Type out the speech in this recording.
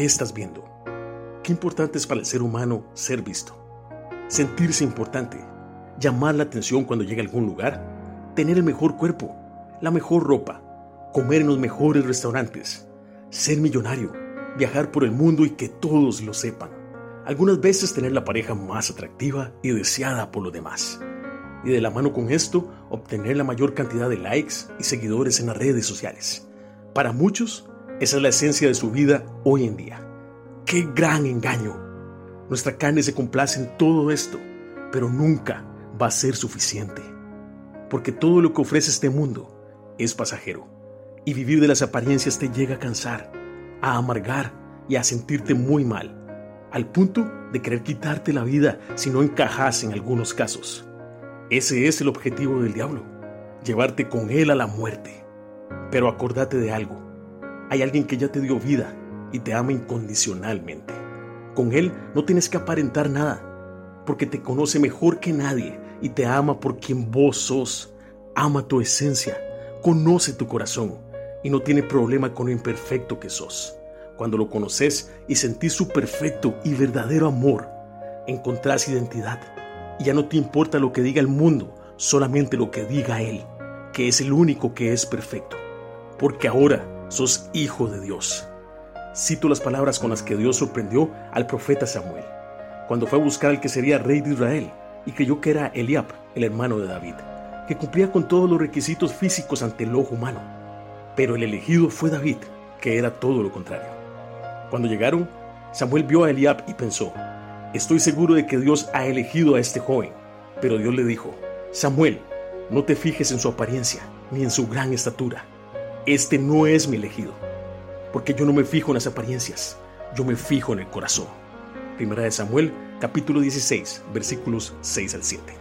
¿qué estás viendo? Qué importante es para el ser humano ser visto, sentirse importante, llamar la atención cuando llega a algún lugar, tener el mejor cuerpo, la mejor ropa, comer en los mejores restaurantes, ser millonario, viajar por el mundo y que todos lo sepan. Algunas veces tener la pareja más atractiva y deseada por los demás. Y de la mano con esto, obtener la mayor cantidad de likes y seguidores en las redes sociales. Para muchos, esa es la esencia de su vida hoy en día. ¡Qué gran engaño! Nuestra carne se complace en todo esto, pero nunca va a ser suficiente. Porque todo lo que ofrece este mundo es pasajero. Y vivir de las apariencias te llega a cansar, a amargar y a sentirte muy mal, al punto de querer quitarte la vida si no encajas en algunos casos. Ese es el objetivo del diablo, llevarte con él a la muerte. Pero acordate de algo, hay alguien que ya te dio vida y te ama incondicionalmente. Con él no tienes que aparentar nada, porque te conoce mejor que nadie y te ama por quien vos sos. Ama tu esencia conoce tu corazón y no tiene problema con lo imperfecto que sos. Cuando lo conoces y sentís su perfecto y verdadero amor, encontrás identidad y ya no te importa lo que diga el mundo, solamente lo que diga Él, que es el único que es perfecto, porque ahora sos hijo de Dios. Cito las palabras con las que Dios sorprendió al profeta Samuel, cuando fue a buscar al que sería rey de Israel y creyó que era Eliab, el hermano de David que cumplía con todos los requisitos físicos ante el ojo humano. Pero el elegido fue David, que era todo lo contrario. Cuando llegaron, Samuel vio a Eliab y pensó, estoy seguro de que Dios ha elegido a este joven. Pero Dios le dijo, Samuel, no te fijes en su apariencia ni en su gran estatura. Este no es mi elegido, porque yo no me fijo en las apariencias, yo me fijo en el corazón. Primera de Samuel, capítulo 16, versículos 6 al 7.